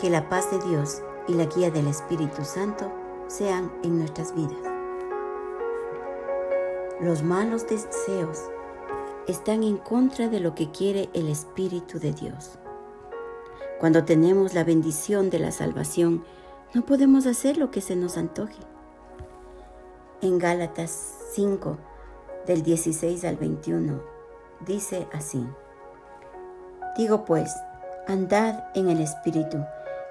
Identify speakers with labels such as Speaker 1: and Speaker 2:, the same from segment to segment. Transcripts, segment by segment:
Speaker 1: Que la paz de Dios y la guía del Espíritu Santo sean en nuestras vidas. Los malos deseos están en contra de lo que quiere el Espíritu de Dios. Cuando tenemos la bendición de la salvación, no podemos hacer lo que se nos antoje. En Gálatas 5, del 16 al 21, dice así, Digo pues, andad en el Espíritu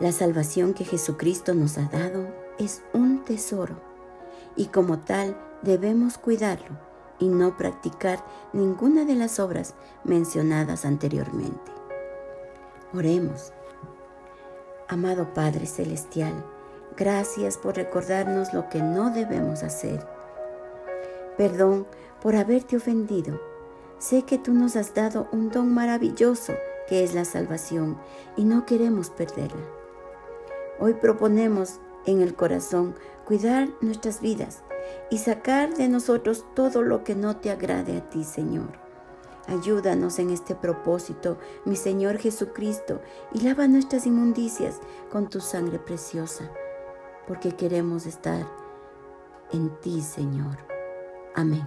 Speaker 1: La salvación que Jesucristo nos ha dado es un tesoro y como tal debemos cuidarlo y no practicar ninguna de las obras mencionadas anteriormente. Oremos. Amado Padre Celestial, gracias por recordarnos lo que no debemos hacer. Perdón por haberte ofendido. Sé que tú nos has dado un don maravilloso que es la salvación y no queremos perderla. Hoy proponemos en el corazón cuidar nuestras vidas y sacar de nosotros todo lo que no te agrade a ti, Señor. Ayúdanos en este propósito, mi Señor Jesucristo, y lava nuestras inmundicias con tu sangre preciosa, porque queremos estar en ti, Señor. Amén.